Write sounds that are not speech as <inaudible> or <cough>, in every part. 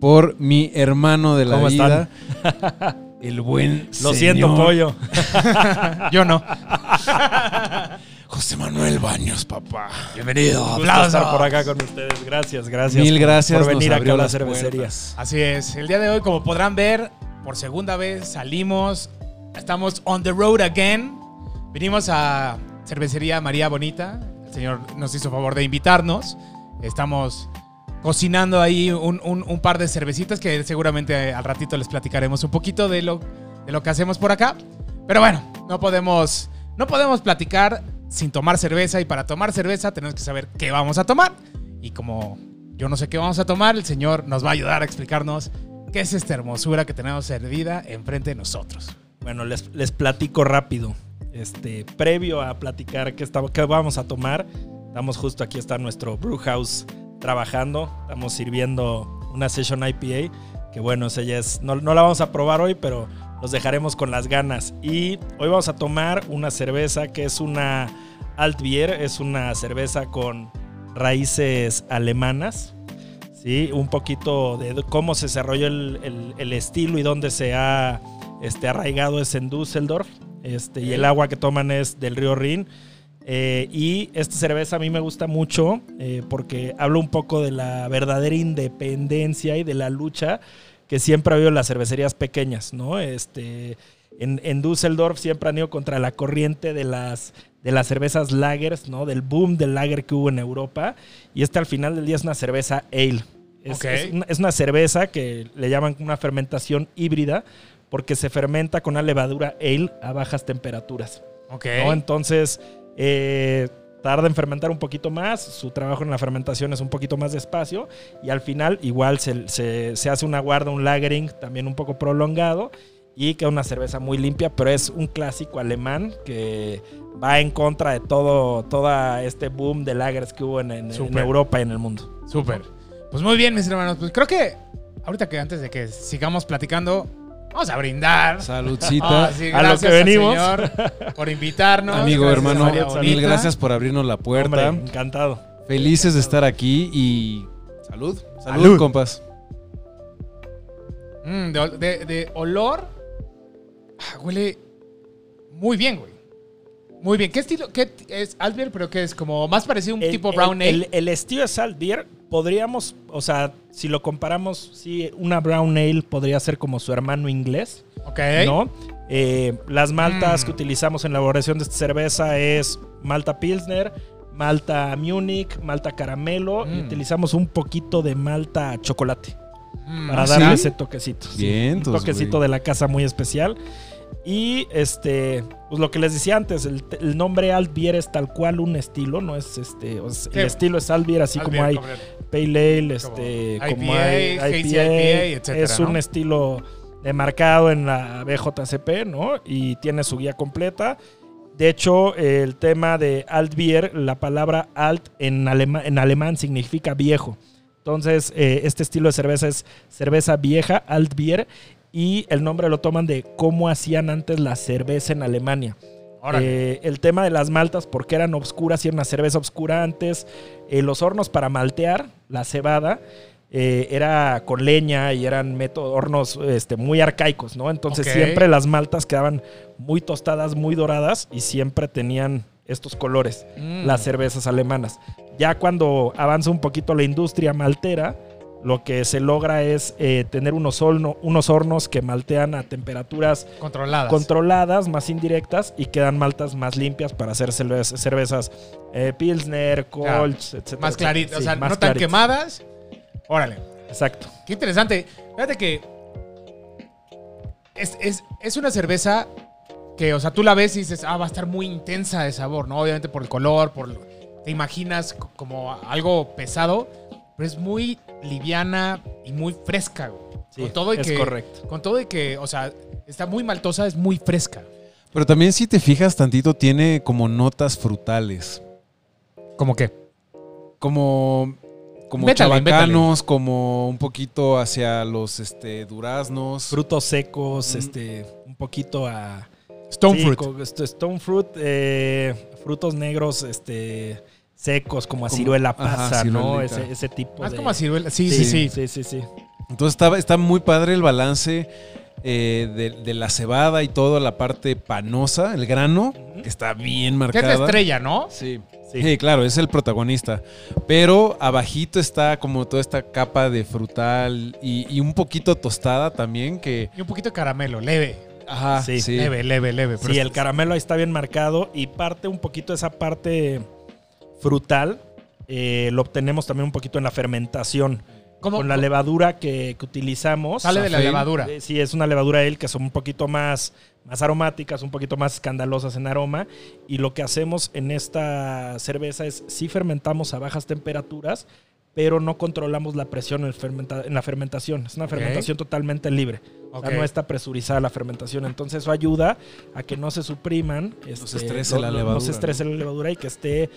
por mi hermano de la ¿Cómo vida, el buen <laughs> Lo siento, pollo. <laughs> Yo no. <laughs> José Manuel Baños, papá. Bienvenido. Gusto Aplausos. estar por acá con ustedes. Gracias, gracias. Mil gracias, por venir acá a la las cervecería. puertas. Así es, el día de hoy, como podrán ver, por segunda vez salimos, estamos on the road again. Vinimos a Cervecería María Bonita, el señor nos hizo favor de invitarnos. Estamos cocinando ahí un, un- par de cervecitas que seguramente al ratito les platicaremos un poquito de lo, de lo que hacemos por acá. Pero bueno, no podemos, no podemos platicar sin tomar cerveza y para tomar cerveza tenemos que saber qué vamos a tomar. Y como yo no sé qué vamos a tomar, el señor nos va a ayudar a explicarnos qué es esta hermosura que tenemos servida enfrente de nosotros. Bueno, les, les platico rápido. Este, previo a platicar qué, estamos- qué vamos a tomar, estamos justo aquí, está nuestro brew house trabajando. Estamos sirviendo una session IPA, que bueno, esa ya es, no, no la vamos a probar hoy, pero los dejaremos con las ganas. Y hoy vamos a tomar una cerveza que es una Altbier, es una cerveza con raíces alemanas. Sí, un poquito de cómo se desarrolló el, el- el estilo y dónde se ha este, arraigado es en Düsseldorf. Este, Y el agua que toman es del río Rin. Eh, y esta cerveza a mí me gusta mucho eh, porque habla un poco de la verdadera independencia y de la lucha que siempre ha habido en las cervecerías pequeñas, ¿no? Este, en, en Düsseldorf siempre han ido contra la corriente de las, de las cervezas lagers, ¿no? Del boom del lager que hubo en Europa. Y esta al final del día es una cerveza ale. Es, Ok. es una, es una cerveza que le llaman una fermentación híbrida porque se fermenta con una levadura ale a bajas temperaturas. Ok. ¿no? Entonces, eh, tarda en fermentar un poquito más, su trabajo en la fermentación es un poquito más despacio y al final igual se, se- se hace una guarda, un lagering también un poco prolongado y queda una cerveza muy limpia, pero es un clásico alemán que va en contra de todo, todo este boom de lagers que hubo en, en- en. Europa y en el mundo. Súper. Pues muy bien, mis hermanos. Pues creo que ahorita que antes de que sigamos platicando, vamos a brindar. Saludcita. <laughs> Ah, sí, A lo que venimos. señor por invitarnos. Amigo, Gracias, hermano, mil gracias por abrirnos la puerta. Hombre, encantado. Felices de estar aquí y salud. Salud, Salud. compas. Mm, de, ol- de- de olor. ah, huele muy bien, güey. Muy bien. ¿Qué estilo? ¿Qué es Albert? Pero que es como más parecido a un El- tipo el- brown ale. El, el estilo de Salt Beer, podríamos, o sea, si lo comparamos, sí, una brown ale podría ser como su hermano inglés, ok. ¿no? Eh, las maltas Mm. que utilizamos en la elaboración de esta cerveza es malta pilsner, malta munich, malta caramelo y Mm. utilizamos un poquito de malta chocolate Mm, para ¿Ah, darle sí? ese toquecito. sí. Bien, un entonces, toquecito de la casa muy especial. Y este, pues lo que les decía antes, el, el nombre Altbier es tal cual un estilo, no es este, o sea, Sí. el estilo es Altbier, así como hay correcto. Pale Ale, este, Como como, IPA, hay IPA, IPA, etcétera, es ¿no? un estilo demarcado en la BJCP, ¿no? Y tiene su guía completa. De hecho, el tema de Altbier, la palabra Alt en, alema- en alemán significa viejo. Entonces, eh, este estilo de cerveza es cerveza vieja, Altbier, y el nombre lo toman de cómo hacían antes la cerveza en Alemania. Eh, el tema de las maltas, porque eran obscuras y era una cerveza obscura antes. Eh, los hornos para maltear la cebada eh, era con leña y eran métodos, hornos este, muy arcaicos, ¿no? Entonces siempre las maltas quedaban muy tostadas, muy doradas y siempre tenían estos colores, Mm. las cervezas alemanas. Ya cuando avanza un poquito la industria maltera, lo que se logra es eh, tener unos, horno- unos hornos que maltean a temperaturas Controladas. controladas, más indirectas y quedan maltas más limpias para hacer cerveza- cervezas eh, Pilsner, Kolsch, etc. más claritas. o sea, no tan quemadas. Órale. Exacto. Qué interesante. Fíjate que es, es- es una cerveza que, o sea, tú la ves y dices, ah, va a estar muy intensa de sabor, ¿no? Obviamente por el color, por te imaginas co- como algo pesado, pero es muy liviana y muy fresca, güey. Sí, con todo y es que, correcto. Con todo y que, o sea, está muy maltosa, es muy fresca. Pero también si te fijas tantito, tiene como notas frutales. ¿Cómo qué? Como, como Vétale, como un poquito hacia los este, duraznos. Frutos secos, Mm. este, un poquito a... Stone sí, fruit. stone fruit, eh, frutos negros, este, secos, como a ciruela ajá, pasa, ¿no? Ese, ese tipo Más de... como a ciruela. Sí, sí, sí. Sí, sí, sí. Entonces está, está muy padre el balance eh, de, de la cebada y toda la parte panosa, el grano, que está bien Que marcada. es la estrella, ¿no? Sí. Sí. Sí, claro, es el protagonista. Pero abajito está como toda esta capa de frutal y, y un poquito tostada también que... Y un poquito de caramelo, leve. Ajá, Sí. sí. Leve, leve, leve. pero Sí, el caramelo ahí está bien marcado y parte un poquito de esa parte frutal eh, lo obtenemos también un poquito en la fermentación. ¿Cómo? Con la levadura que, que utilizamos. Sale de la levadura. Eh, Sí, es una levadura ale que son un poquito más, más aromáticas, un poquito más escandalosas en aroma. Y lo que hacemos en esta cerveza es sí fermentamos a bajas temperaturas, pero no controlamos la presión en, el fermenta- en la fermentación. Es una fermentación totalmente libre. O sea, no está presurizada la fermentación. Entonces eso ayuda a que no se supriman. este, se estrese la No levadura, se estrese ¿no? la levadura y que esté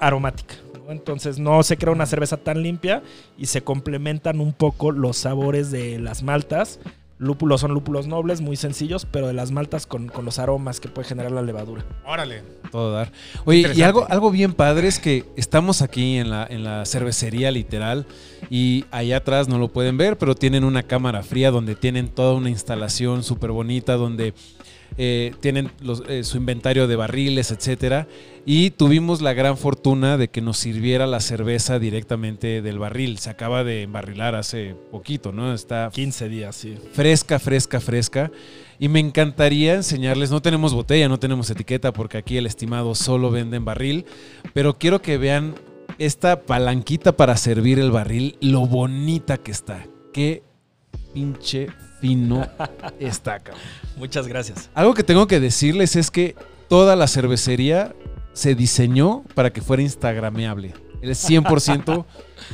aromática. ¿no? Entonces no se crea una cerveza tan limpia y se complementan un poco los sabores de las maltas. Lúpulos son lúpulos nobles, muy sencillos, pero de las maltas con, con los aromas que puede generar la levadura. Órale. Todo dar. Oye, y algo, algo bien padre es que estamos aquí en la, en la cervecería literal y allá atrás no lo pueden ver, pero tienen una cámara fría donde tienen toda una instalación súper bonita, donde eh, tienen los- eh, su inventario de barriles, etcétera. Y tuvimos la gran fortuna de que nos sirviera la cerveza directamente del barril. Se acaba de embarrilar hace poquito, ¿no? Está 15 días, sí. fresca, fresca, fresca. Y me encantaría enseñarles, no tenemos botella, no tenemos etiqueta porque aquí el estimado solo vende en barril, pero quiero que vean esta palanquita para servir el barril, lo bonita que está. Qué pinche fino <laughs> está, cabrón. Muchas gracias. Algo que tengo que decirles es que toda la cervecería se diseñó para que fuera instagrameable. El 100%,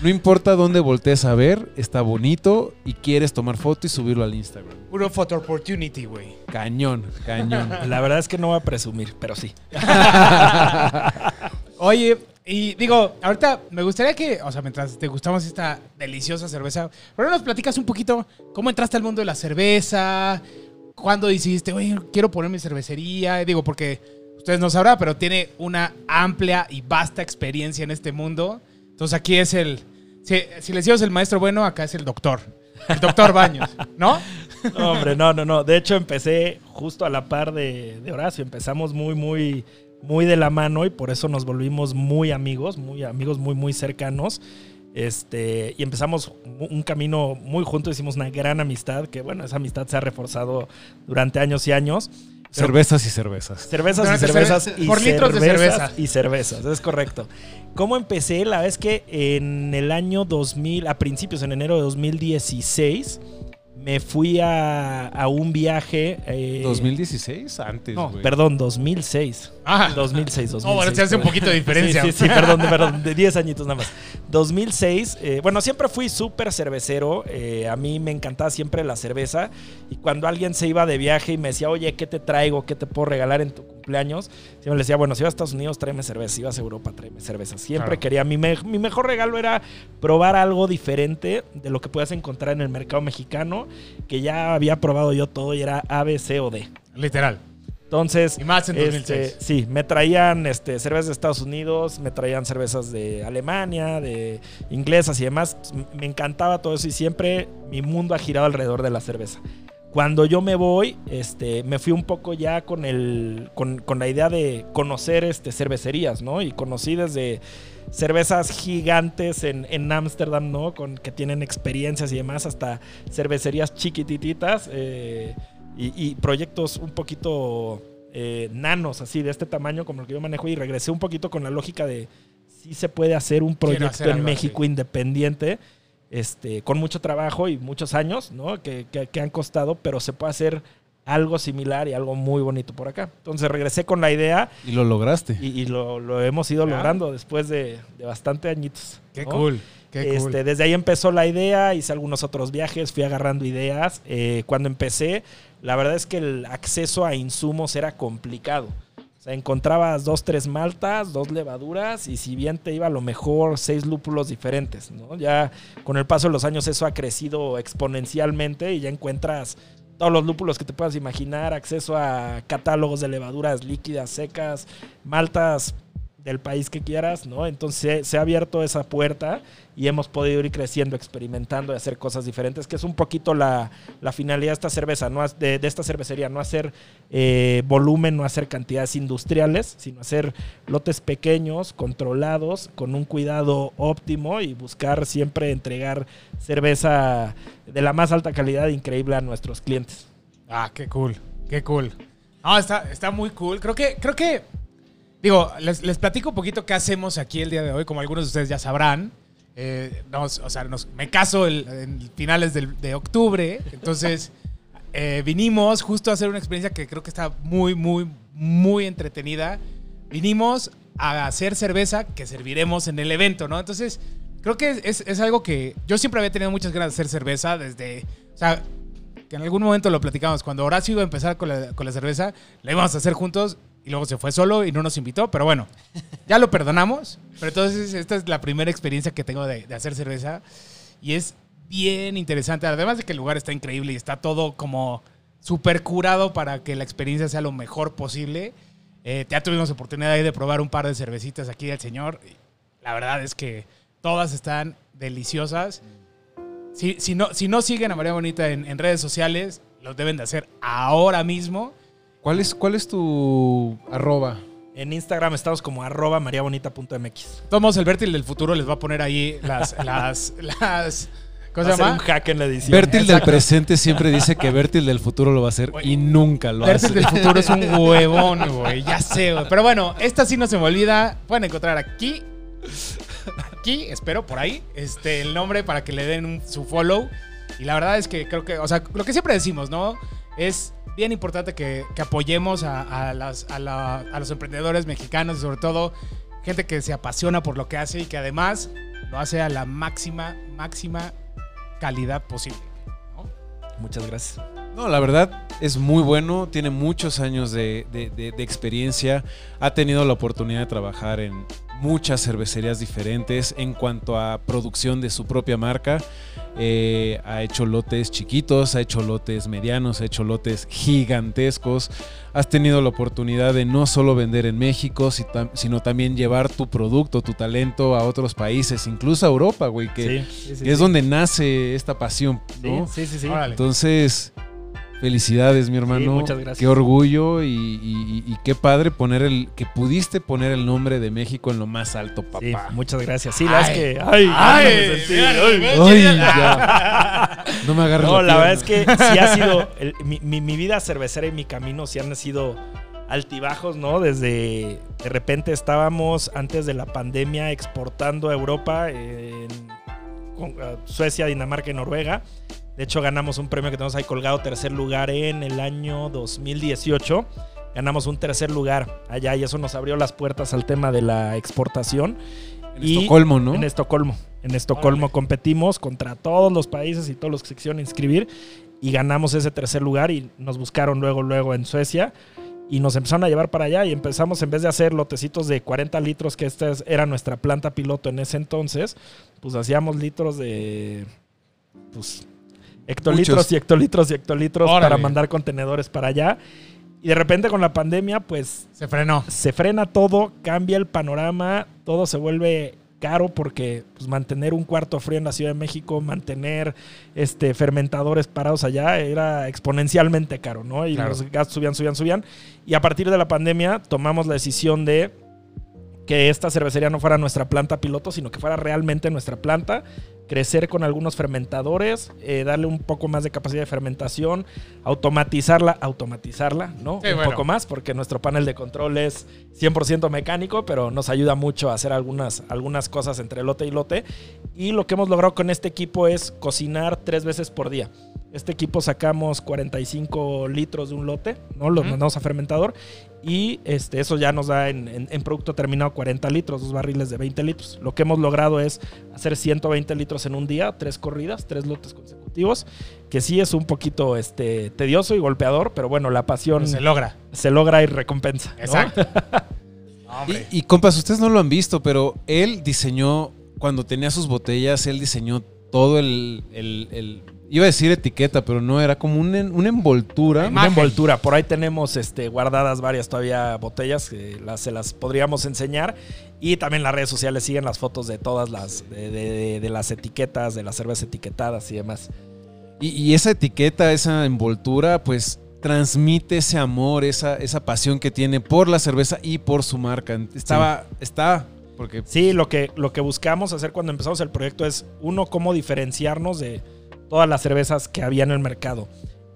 no importa dónde voltees a ver, está bonito y quieres tomar foto y subirlo al Instagram. Puro photo opportunity, güey. Cañón, cañón. La verdad es que no voy a presumir, pero sí. <laughs> Oye, y digo, ahorita me gustaría que, o sea, mientras te gustamos esta deliciosa cerveza, pero nos platicas un poquito cómo entraste al mundo de la cerveza, cuándo decidiste, oye, quiero poner mi cervecería. Digo, porque ustedes no sabrán, pero tiene una amplia y vasta experiencia en este mundo. Entonces aquí es el, si, si les digo es el maestro bueno, acá es el doctor. El doctor <laughs> Baños, ¿no? No, hombre, no, no, no. De hecho, empecé justo a la par de, de Horacio. Empezamos muy, muy, muy de la mano y por eso nos volvimos muy amigos, muy amigos, muy, muy cercanos. Este, y empezamos un camino muy juntos, hicimos una gran amistad, que bueno, esa amistad se ha reforzado durante años y años. Pero- Cervezas y cervezas. Cervezas y cervezas cerve- y por litros de cervezas cerveza. y cervezas, es correcto. ¿Cómo empecé? La vez que en el año 2000, a principios, en enero de 2016, me fui a, a un viaje. eh, 2016, antes, No, güey. perdón, 2006. Ah, 2006, 2006. No, bueno, se hace un poquito de diferencia. Sí, sí, sí, perdón, <laughs> perdón, de 10 añitos nada más. 2006, eh, bueno, siempre fui súper cervecero, eh, a mí me encantaba siempre la cerveza y cuando alguien se iba de viaje y me decía, oye, ¿qué te traigo? ¿Qué te puedo regalar en tu cumpleaños? Siempre le decía, bueno, si vas a Estados Unidos, tráeme cerveza, si vas a Europa, tráeme cerveza. Siempre Claro. quería, mi, me- mi mejor regalo era probar algo diferente de lo que puedas encontrar en el mercado mexicano, que ya había probado yo todo y era A, B, C o D. Literal. Entonces, Y más en este, 2006. sí, me traían este, cervezas de Estados Unidos, me traían cervezas de Alemania, de inglesas y demás. Me encantaba todo eso y siempre mi mundo ha girado alrededor de la cerveza. Cuando yo me voy, este, me fui un poco ya con, el, con, con la idea de conocer este, cervecerías, ¿no? Y conocí desde cervezas gigantes en en Ámsterdam, ¿no? Con, que tienen experiencias y demás, hasta cervecerías chiquitititas eh, y, y proyectos un poquito eh, nanos, así, de este tamaño como el que yo manejo. Y regresé un poquito con la lógica de si se puede hacer un proyecto hacer en México así. independiente este, con mucho trabajo y muchos años, ¿no? Que, que- que han costado, pero se puede hacer algo similar y algo muy bonito por acá. Entonces regresé con la idea Y lo lograste. y, y lo, lo hemos ido logrando después de, de bastante añitos. Qué ¿no? cool. Qué cool. Este, desde ahí empezó la idea, hice algunos otros viajes, fui agarrando ideas. Eh, cuando empecé, la verdad es que el acceso a insumos era complicado. O sea, encontrabas dos, tres maltas, dos levaduras y si bien te iba a lo mejor seis lúpulos diferentes, ¿no? Ya con el paso de los años eso ha crecido exponencialmente y ya encuentras todos los lúpulos que te puedas imaginar, acceso a catálogos de levaduras líquidas, secas, maltas del país que quieras, ¿no? Entonces se ha abierto esa puerta y hemos podido ir creciendo, experimentando y hacer cosas diferentes, que es un poquito la, la finalidad de esta cerveza, no de, de esta cervecería, no hacer eh, volumen, no hacer cantidades industriales, sino hacer lotes pequeños, controlados, con un cuidado óptimo y buscar siempre entregar cerveza de la más alta calidad increíble a nuestros clientes. Ah, qué cool, qué cool. No, está, está muy cool. Creo que, creo que, digo, les, les platico un poquito qué hacemos aquí el día de hoy, como algunos de ustedes ya sabrán. Eh, nos- o sea, nos- me caso el- en finales del- de octubre, entonces <laughs> eh, vinimos justo a hacer una experiencia que creo que está muy, muy, muy entretenida. Vinimos a hacer cerveza que serviremos en el evento, ¿no? Entonces, creo que es, es algo que yo siempre había tenido muchas ganas de hacer cerveza desde, o sea, que en algún momento lo platicamos. Cuando Horacio iba a empezar con la, con la cerveza, la íbamos a hacer juntos y luego se fue solo y no nos invitó. Pero bueno, ya lo perdonamos. Pero entonces esta es la primera experiencia que tengo de, hacer cerveza y es bien interesante. Además de que el lugar está increíble y está todo como súper curado para que la experiencia sea lo mejor posible. Eh, ya tuvimos oportunidad ahí de probar un par de cervecitas aquí del señor. La verdad es que todas están deliciosas. Si, si, no, si no siguen a María Bonita en, en redes sociales, lo deben de hacer ahora mismo. ¿Cuál es, ¿Cuál es tu arroba? En Instagram estamos como arroba mariabonita.mx. Tomos el Bertil del futuro les va a poner ahí las... <laughs> las, las ¿Cómo Va se llama? un hack en la edición. Bertil del presente siempre dice que Bertil del futuro lo va a hacer y nunca lo Bertil hace. del futuro es un huevón, <laughs> güey. Ya sé, güey. Pero bueno, esta sí no se me olvida. Pueden encontrar aquí. Aquí, espero, por ahí. Este, el nombre para que le den un- su follow. Y la verdad es que creo que, o sea, lo que siempre decimos, ¿no? Es bien importante que, apoyemos a, los emprendedores mexicanos sobre todo gente que se apasiona por lo que hace y que además lo hace a la máxima, máxima calidad posible. Muchas gracias. No, la verdad es muy bueno, tiene muchos años de experiencia, ha tenido la oportunidad de trabajar en muchas cervecerías diferentes en cuanto a producción de su propia marca. Eh, ha hecho lotes chiquitos, ha hecho lotes medianos, ha hecho lotes gigantescos. Has tenido la oportunidad de no solo vender en México, sino también llevar tu producto, tu talento a otros países, incluso a Europa, güey, que, Sí, sí, sí, que es sí. donde nace esta pasión, ¿no? Sí, sí, sí. Entonces, felicidades, mi hermano. muchas gracias. Qué orgullo y, y- y- qué padre poner el que pudiste poner el nombre de México en lo más alto, papá. Sí, muchas gracias. Sí, la verdad es que. Ay, Ay, me mira. Ay, ya. <laughs> No me agarres No, la pierna. verdad es que sí ha sido. <laughs> el- mi, mi- mi vida cervecera y mi camino sí han sido altibajos, ¿no? Desde. De repente estábamos antes de la pandemia exportando a Europa, en con- a Suecia, Dinamarca y Noruega. De hecho, ganamos un premio que tenemos ahí colgado, tercer lugar en el año 2018. Ganamos un tercer lugar allá y eso nos abrió las puertas al tema de la exportación. En y- Estocolmo, ¿no? En Estocolmo. En Estocolmo competimos contra todos los países y todos los que se quisieron inscribir y ganamos ese tercer lugar y nos buscaron luego, luego en Suecia y nos empezaron a llevar para allá y empezamos en vez de hacer lotecitos de 40 litros, que esta es- era nuestra planta piloto en ese entonces, pues hacíamos litros de, pues, hectolitros Muchos. y hectolitros y hectolitros Órale. para mandar contenedores para allá. Y de repente con la pandemia, pues Se frenó. se frena todo, cambia el panorama, todo se vuelve caro porque pues, mantener un cuarto frío en la Ciudad de México, mantener este, fermentadores parados allá era exponencialmente caro, ¿no? Y Claro. los gastos subían, subían, subían. Y a partir de la pandemia tomamos la decisión de que esta cervecería no fuera nuestra planta piloto, sino que fuera realmente nuestra planta, crecer con algunos fermentadores, eh, darle un poco más de capacidad de fermentación, automatizarla, automatizarla, ¿no? Sí, un bueno. poco más, porque nuestro panel de control es 100% mecánico, pero nos ayuda mucho a hacer algunas, algunas cosas entre lote y lote. Y lo que hemos logrado con este equipo es cocinar tres veces por día. Este equipo sacamos 45 litros de un lote, ¿no? Los Ujú. mandamos a fermentador y este, eso ya nos da en, en- en producto terminado 40 litros, dos barriles de 20 litros. Lo que hemos logrado es hacer 120 litros en un día, tres corridas, tres lotes consecutivos, que sí es un poquito este, tedioso y golpeador, pero bueno, la pasión Pero se logra. se logra y recompensa. Exacto. <laughs> No. Y, y, compas, ustedes no lo han visto, pero él diseñó, cuando tenía sus botellas, él diseñó todo el, el- el- iba a decir etiqueta, pero no, era como un una envoltura. Una envoltura. Por ahí tenemos este, guardadas varias todavía botellas que las, se las podríamos enseñar. Y también las redes sociales siguen las fotos de todas las, de, de- de las etiquetas, de las cervezas etiquetadas y demás. Y, y esa etiqueta, esa envoltura, pues transmite ese amor, esa, esa pasión que tiene por la cerveza y por su marca. Estaba, está, porque Sí, lo que, lo que buscamos hacer cuando empezamos el proyecto es, uno, cómo diferenciarnos de todas las cervezas que había en el mercado.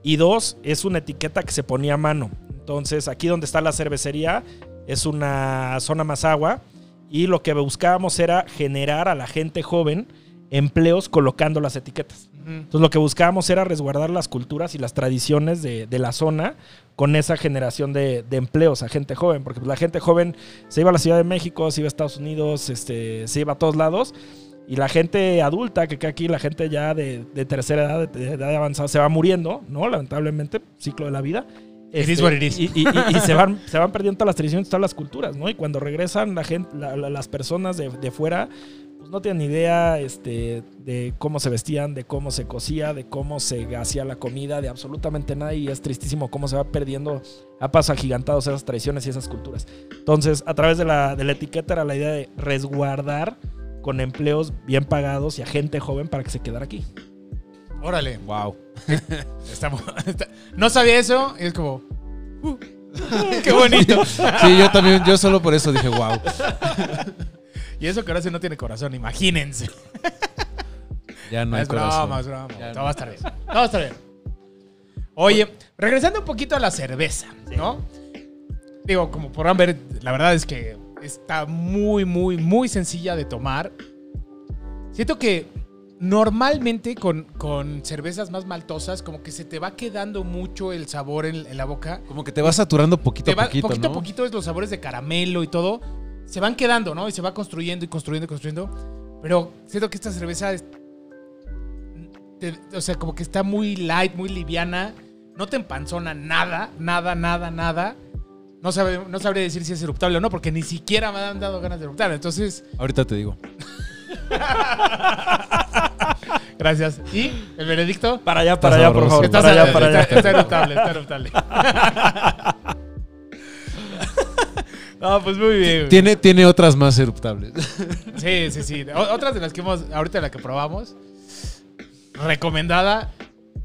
Y dos, es una etiqueta que se ponía a mano. Entonces, aquí donde está la cervecería es una zona más agua. Y lo que buscábamos era generar a la gente joven empleos colocando las etiquetas. Ujú. Entonces lo que buscábamos era resguardar las culturas y las tradiciones de, de la zona con esa generación de, de empleos a gente joven, porque pues, la gente joven se iba a la Ciudad de México, se iba a Estados Unidos, este, se iba a todos lados, y la gente adulta que aquí, la gente ya de, de tercera edad, de, de edad avanzada, se va muriendo, ¿no? Lamentablemente, ciclo de la vida. Is. Y, y- y- y se, van, se van perdiendo todas las tradiciones, todas las culturas, ¿no? Y cuando regresan la gente, la- la- las personas de, de fuera, pues no tienen idea este, de cómo se vestían, de cómo se cocía, de cómo se hacía la comida, de absolutamente nada. Y es tristísimo cómo se va perdiendo a pasos agigantados esas tradiciones y esas culturas. Entonces, a través de la, de la etiqueta era la idea de resguardar con empleos bien pagados y a gente joven para que se quedara aquí. Órale. wow. Está- no sabía eso y es como. uh, <laughs> ¡Qué bonito! Sí, yo también, yo solo por eso dije wow. <laughs> Y eso que ahora sí no tiene corazón, imagínense. Ya no hay es corazón. broma, es broma. Todo no. va a estar bien. Todo va a estar bien. Oye, regresando un poquito a la cerveza, ¿no? Digo, como podrán ver, la verdad es que está muy, muy, muy sencilla de tomar. Siento que normalmente con, con cervezas más maltosas, como que se te va quedando mucho el sabor en, en la boca. Como que te vas saturando poquito Te va- a poquito, poquito ¿no? a poquito es los sabores de caramelo y todo. Se van quedando, ¿no? Y se va construyendo y construyendo y construyendo. Pero siento que esta cerveza es- te- o sea, como que está muy light, muy liviana. No te empanzona nada, nada, nada, nada. No, sabe, no sabré decir si es eruptable o no, porque ni siquiera me han dado ganas de eruptar. Entonces, Ahorita te digo. <laughs> gracias. ¿Y el veredicto? Para allá, para allá, por favor. Está, Para allá, para está- allá. está eruptable, está eruptable. <laughs> no, pues muy bien. Tiene, tiene otras más eruptables. Sí, sí, sí. O- otras de las que hemos, ahorita la que probamos, recomendada,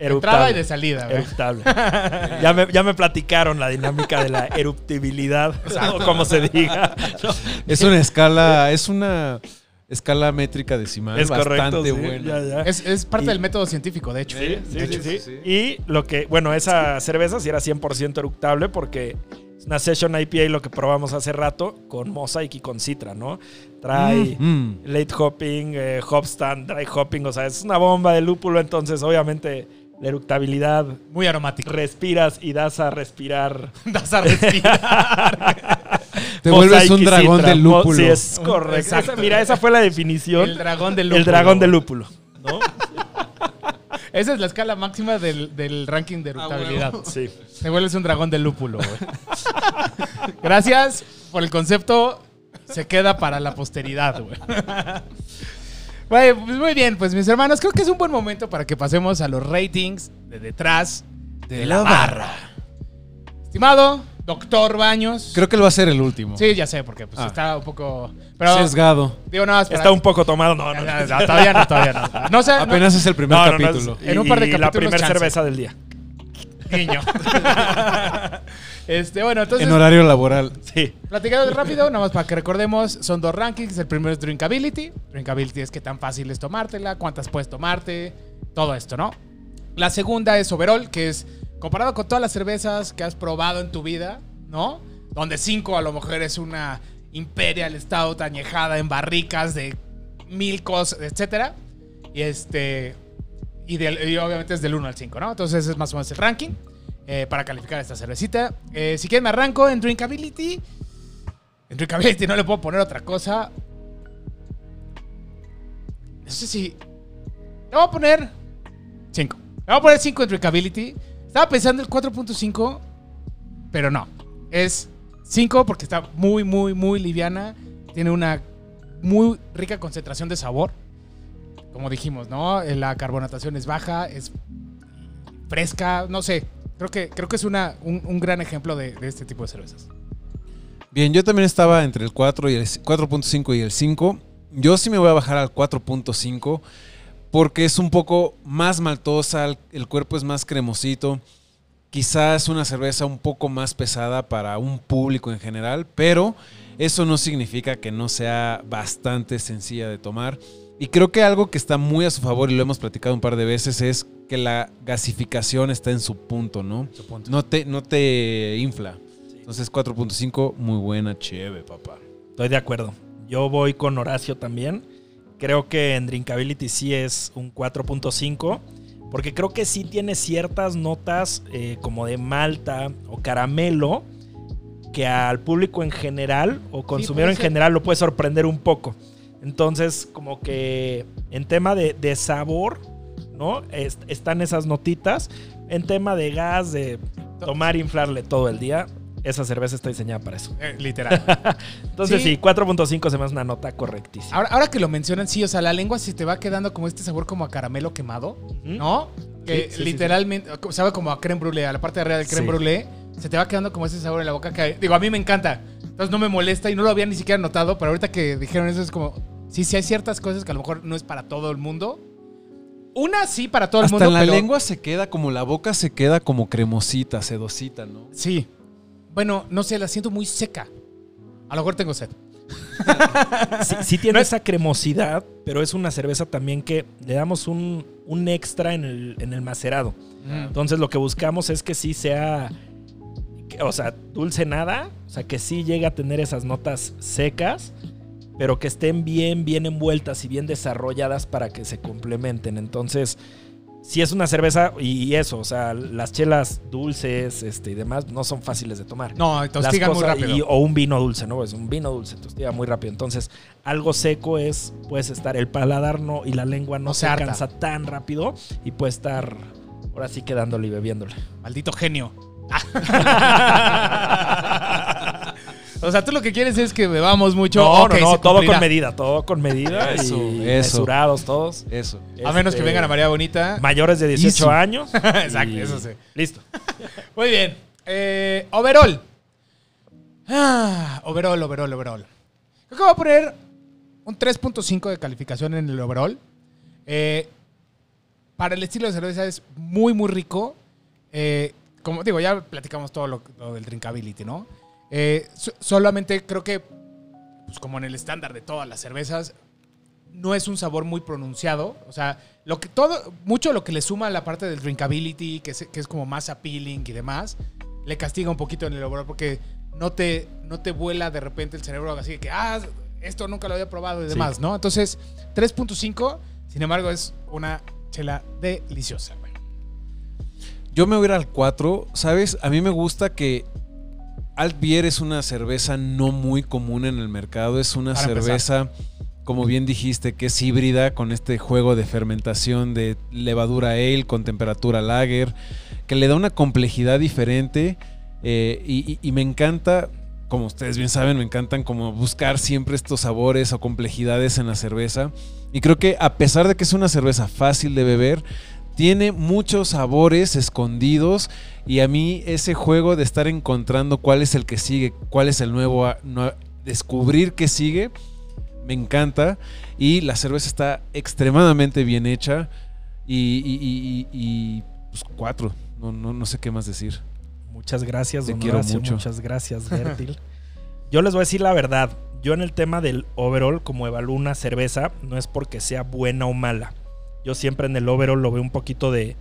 entrada y de salida. Eruptable. <laughs> ya, me, ya me platicaron la dinámica de la eruptibilidad, <laughs> o como se diga. Es una escala, es una escala métrica decimal es correcto. bastante sí, buena. ya, ya. Es, es parte Y- del método científico, de hecho. Sí, sí, de sí, hecho, sí. sí. Y lo que, bueno, esa cerveza sí era 100% eructable porque es una Session IPA, lo que probamos hace rato, con Mosaic y con Citra, ¿no? Trae Mm. late hopping, eh, hop stand, dry hopping, o sea, es una bomba de lúpulo, entonces obviamente la eructabilidad Muy aromático. respiras y das a respirar. <laughs> Das a respirar. Te vuelves un dragón del lúpulo. Sí, es correcto. Esa- mira, esa fue la definición. el dragón del El lúpulo. dragón del lúpulo. ¿no? Esa es la escala máxima del, del ranking de eruptabilidad. Sí. Te vuelves un dragón del lúpulo, güey. Gracias por el concepto. Se queda para la posteridad, güey. Güey, pues muy bien, pues mis hermanos, creo que es un buen momento para que pasemos a los ratings de detrás de, la barra. Estimado doctor Baños. Creo que él va a ser el último. Sí, ya sé, porque pues, Ah. está un poco. Pero Sesgado. digo nada más para- Está un poco tomado. No, no, No, no. no, todavía no, todavía no. No sé. no- Apenas es el primer No, no, no, capítulo. En un par de y la capítulos, primera cerveza del día. Niño. <laughs> este, bueno, entonces. en horario laboral. Sí. Platicando rápido, nada más para que recordemos, son dos rankings. El primero es Drinkability. Drinkability es qué tan fácil es tomártela, cuántas puedes tomarte, todo esto, ¿no? La segunda es Overall, que es comparado con todas las cervezas que has probado en tu vida, ¿no? Donde cinco a lo mejor es una Imperial Stout añejada en barricas de mil cosas, etcétera. Y este. Y, del- y obviamente es del 1 al 5, ¿no? Entonces es más o menos el ranking eh, para calificar esta cervecita. Eh, si quieren me arranco en Drinkability. En Drinkability no le puedo poner otra cosa. No sé si... Le voy a poner 5. Le voy a poner 5 en Drinkability. Estaba pensando el 4.5, pero no. Es 5 porque está muy, muy, muy liviana. Tiene una muy rica concentración de sabor. Como dijimos, ¿no? La carbonatación es baja, es fresca, no sé. Creo que, creo que es una, un, gran ejemplo de, este tipo de cervezas. Bien, yo también estaba entre el 4 y el 4.5 y el 5. Yo sí me voy a bajar al 4.5 porque es un poco más maltosa, el cuerpo es más cremosito. Quizás una cerveza un poco más pesada para un público en general, pero eso no significa que no sea bastante sencilla de tomar. Y creo que algo que está muy a su favor y lo hemos platicado un par de veces es que la gasificación está en su punto, ¿no? No te, no te infla. Entonces 4.5, muy buena, chévere, papá. Estoy de acuerdo. Yo voy con Horacio también. Creo que en Drinkability sí es un 4.5. Porque creo que sí tiene ciertas notas eh, como de malta o caramelo que al público en general o consumidor en general lo puede sorprender un poco. Entonces, como que en tema de, de sabor, ¿no? Es- están esas notitas. En tema de gas, de tomar e inflarle todo el día, esa cerveza está diseñada para eso. Eh, literal. <laughs> Entonces Sí. sí, 4.5 se me hace una nota correctísima. ahora, ahora que lo mencionan, sí, o sea, la lengua se te va quedando como este sabor como a caramelo quemado, ¿Mm? ¿no? Que Sí, sí, literalmente, sabe como a creme brûlée, a la parte de arriba del creme Sí. brûlée, se te va quedando como ese sabor en la boca que, digo, a mí me encanta. Entonces no me molesta y no lo había ni siquiera notado, pero ahorita que dijeron eso es como, sí, sí hay ciertas cosas que a lo mejor no es para todo el mundo. Una sí para todo el Hasta mundo, en la pero- lengua se queda como la boca se queda como cremosita, sedosita, ¿no? Sí. Bueno, no sé, la siento muy seca. A lo mejor tengo sed. <laughs> Sí, sí tiene esa cremosidad, pero es una cerveza también que le damos un, un extra en el, en el macerado. Entonces lo que buscamos es que sí sea, que- o sea, dulce nada, o sea, que sí llegue a tener esas notas secas, pero que estén bien, bien envueltas y bien desarrolladas para que se complementen. Entonces, si es una cerveza y eso, o sea, las chelas dulces este, y demás no son fáciles de tomar. No, Las muy cosas- rápido. y- o un vino dulce, ¿no? Es un vino dulce, te hostiga muy rápido. Entonces, algo seco es, puedes estar, el paladar no y la lengua no, No se se cansa tan rápido y puede estar ahora sí quedándole y bebiéndole. Maldito genio. <laughs> o sea, tú lo que quieres es que bebamos mucho. No, no, no, todo con medida, todo con medida Eso, y eso. mesurados todos. Eso. A menos que Este, vengan a María Bonita. Mayores de 18 Easy. años. <laughs> Exacto, y- eso sí. Listo. <laughs> Muy bien. Eh, overall. Ah, overall, overall, overall. Creo que voy a poner un 3.5 de calificación en el overall. Eh, para el estilo de cerveza es muy, muy rico. Eh, como digo, ya platicamos todo lo, lo del drinkability, ¿no? Eh, so- solamente creo que, pues como en el estándar de todas las cervezas, no es un sabor muy pronunciado. O sea, lo que todo, mucho lo que le suma a la parte del drinkability, que es, que es como más appealing y demás, le castiga un poquito en el overall porque no te, no te vuela de repente el cerebro así de que, ah, esto nunca lo había probado y Sí. demás, ¿no? Entonces, 3.5, sin embargo, es una chela deliciosa. Yo me voy a ir al 4, ¿sabes? A mí me gusta que Alt Beer es una cerveza no muy común en el mercado. Es una Para cerveza, como bien dijiste, que es híbrida con este juego de fermentación de levadura ale con temperatura lager, que le da una complejidad diferente. eh, y, y- y me encanta, como ustedes bien saben, me encantan como buscar siempre estos sabores o complejidades en la cerveza. Y creo que a pesar de que es una cerveza fácil de beber, tiene muchos sabores escondidos y a mí ese juego de estar encontrando cuál es el que sigue, cuál es el nuevo, no- descubrir qué sigue, me encanta y la cerveza está extremadamente bien hecha y, y- y- y- y, pues cuatro, no, no, no sé qué más decir. Muchas gracias, Te don quiero Horacio, mucho. Muchas gracias, <laughs> Bertil. Yo les voy a decir la verdad. Yo en el tema del overall, como evalúo una cerveza, no es porque sea buena o mala. Yo siempre en el overall lo veo un poquito de...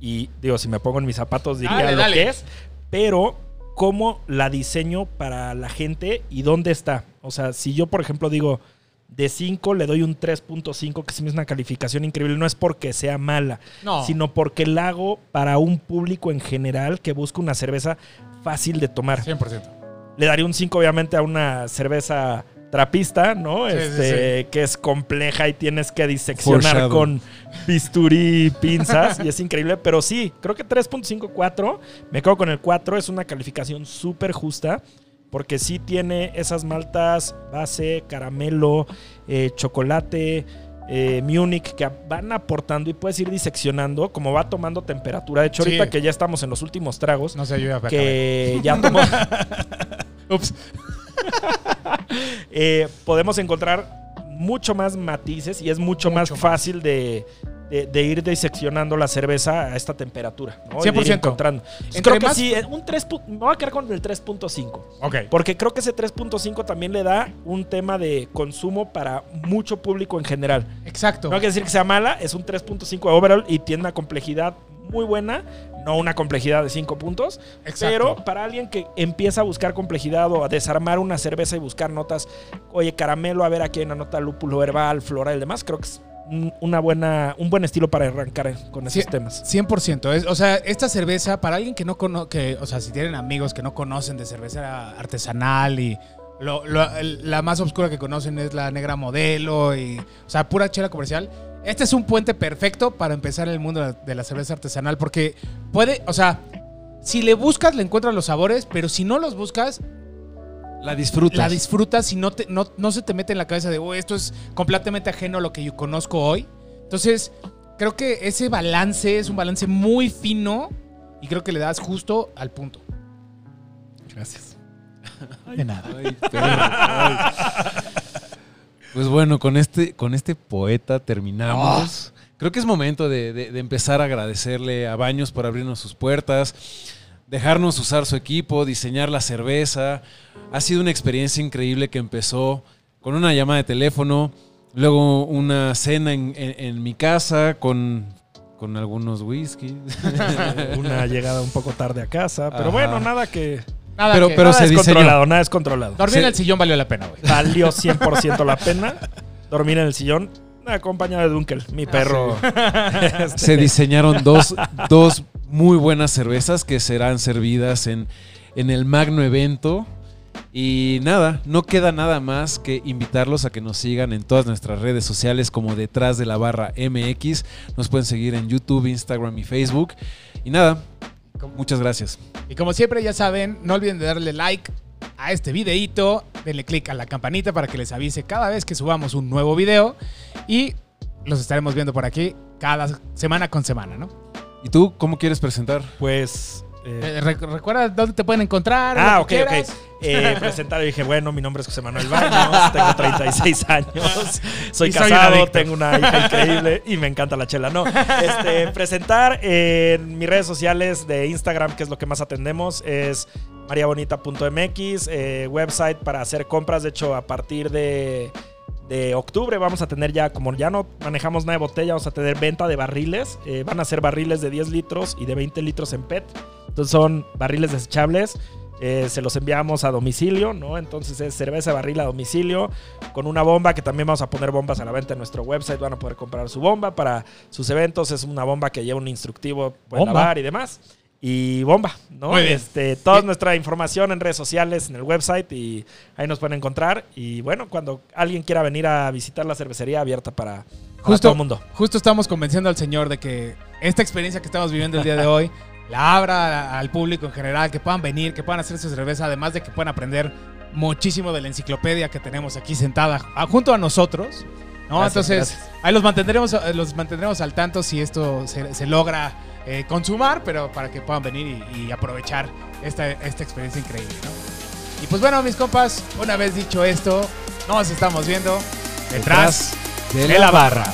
Y digo, si me pongo en mis zapatos diría Dale, lo dale. que es. Pero cómo la diseño para la gente y dónde está. O sea, si yo, por ejemplo, digo, De 5 le doy un 3.5, que sí es una calificación increíble. No es porque sea mala, No. sino porque la hago para un público en general que busca una cerveza fácil de tomar. 100%. Le daría un 5 obviamente a una cerveza trapista, ¿no? Sí, sí, este, Que es compleja y tienes que diseccionar con bisturí y pinzas y es increíble. Pero sí, creo que 3.5, 4. Me quedo con el 4. Es una calificación súper justa porque sí tiene esas maltas base, caramelo, eh, chocolate, eh, Munich que van aportando y puedes ir diseccionando como va tomando temperatura. De hecho, Sí. ahorita que ya estamos en los últimos tragos, No sé, yo ya acabé. que ya tomó, <laughs> Ups. <laughs> eh, podemos encontrar mucho más matices y es mucho, Mucho más más. fácil de, de- de ir diseccionando la cerveza a esta temperatura. ¿no? Y de ir 100%. encontrando. Entonces, creo que más- sí, eh, un 3, pu- me voy a quedar con el 3.5. Ok. Porque creo que ese 3.5 también le da un tema de consumo para mucho público en general. Exacto. No quiere decir que sea mala, es un 3.5 de overall y tiene una complejidad muy buena, no una complejidad de 5 puntos, Exacto. pero para alguien que empieza a buscar complejidad o a desarmar una cerveza y buscar notas, oye, caramelo, a ver aquí hay una nota lúpulo herbal, floral y demás, creo que es un- una buena, un buen estilo para arrancar con esos Sí. temas. 100%. Es, o sea, esta cerveza, para alguien que no conoce, o sea, si tienen amigos que no conocen de cerveza artesanal y lo- la más oscura que conocen es la negra modelo y, o sea, pura chela comercial. Este es un puente perfecto para empezar en el mundo de la, cerveza artesanal porque puede, o sea, si le buscas le encuentras los sabores, pero si no los buscas, La disfrutas. la disfrutas y no, te, no, no se te mete en la cabeza de, "Oh, esto es completamente ajeno a lo que yo conozco hoy. Entonces, creo que ese balance es un balance muy fino y creo que le das justo al punto. Gracias. De nada. Ay, perro, ay. Pues bueno, con este, con este poeta terminamos. Creo que es momento de, de- de empezar a agradecerle a Baños por abrirnos sus puertas, dejarnos usar su equipo, diseñar la cerveza. Ha sido una experiencia increíble que empezó con una llamada de teléfono, luego una cena en, en- en mi casa con, con algunos whisky. <laughs> Una llegada un poco tarde a casa, pero Ajá. bueno, nada que... Nada Pero- que- pero nada se es diseñó. controlado, nada es controlado. dormir se- en el sillón valió la pena, güey. Valió 100% la pena dormir en el sillón acompañado de Dunkel, mi perro. <laughs> Este, se diseñaron dos, dos muy buenas cervezas que serán servidas en, en el magno evento. Y nada, no queda nada más que invitarlos a que nos sigan en todas nuestras redes sociales como detrás de la barra MX. Nos pueden seguir en YouTube, Instagram y Facebook. Y nada, muchas gracias. Y como siempre, ya saben, no olviden de darle like a este videíto, denle click a la campanita para que les avise cada vez que subamos un nuevo video y los estaremos viendo por aquí cada semana con semana, ¿no? ¿Y tú cómo quieres presentar? Pues. Eh, Eh, rec- recuerda dónde te pueden encontrar. ah, ok, ok. Eh, <laughs> presentar y dije, bueno, mi nombre es José Manuel Baños, tengo 36 años, soy Y soy un casado, tengo una hija increíble y me encanta la chela. No, este, presentar en mis redes sociales de Instagram, que es lo que más atendemos, es mariabonita.mx, eh, website para hacer compras. De hecho, a partir de, de octubre vamos a tener ya, como ya no manejamos nada de botella, vamos a tener venta de barriles. Eh, van a ser barriles de 10 litros y de 20 litros en PET. Entonces son barriles desechables. Eh, se los enviamos a domicilio, ¿no? Entonces es cerveza barril a domicilio con una bomba que también vamos a poner bombas a la venta en nuestro website. Van a poder comprar su bomba para sus eventos. Es una bomba que lleva un instructivo para Bomba. lavar y demás. Y bomba, ¿no? Muy bien. Este, toda Bien. nuestra información en redes sociales, en el website y ahí nos pueden encontrar. Y bueno, cuando alguien quiera venir a visitar la cervecería abierta para, para Justo- todo el mundo. Justo estamos convenciendo al señor de que esta experiencia que estamos viviendo el día de <laughs> hoy la abra al público en general, que puedan venir, que puedan hacer su cerveza, además de que puedan aprender muchísimo de la enciclopedia que tenemos aquí sentada junto a nosotros. ¿no? Gracias, Entonces, gracias. ahí los mantendremos, eh, los mantendremos al tanto si esto se, se logra eh, consumar, pero para que puedan venir y, y aprovechar esta, esta experiencia increíble. ¿no? Y pues bueno, mis compas, una vez dicho esto, nos estamos viendo detrás de de la barra.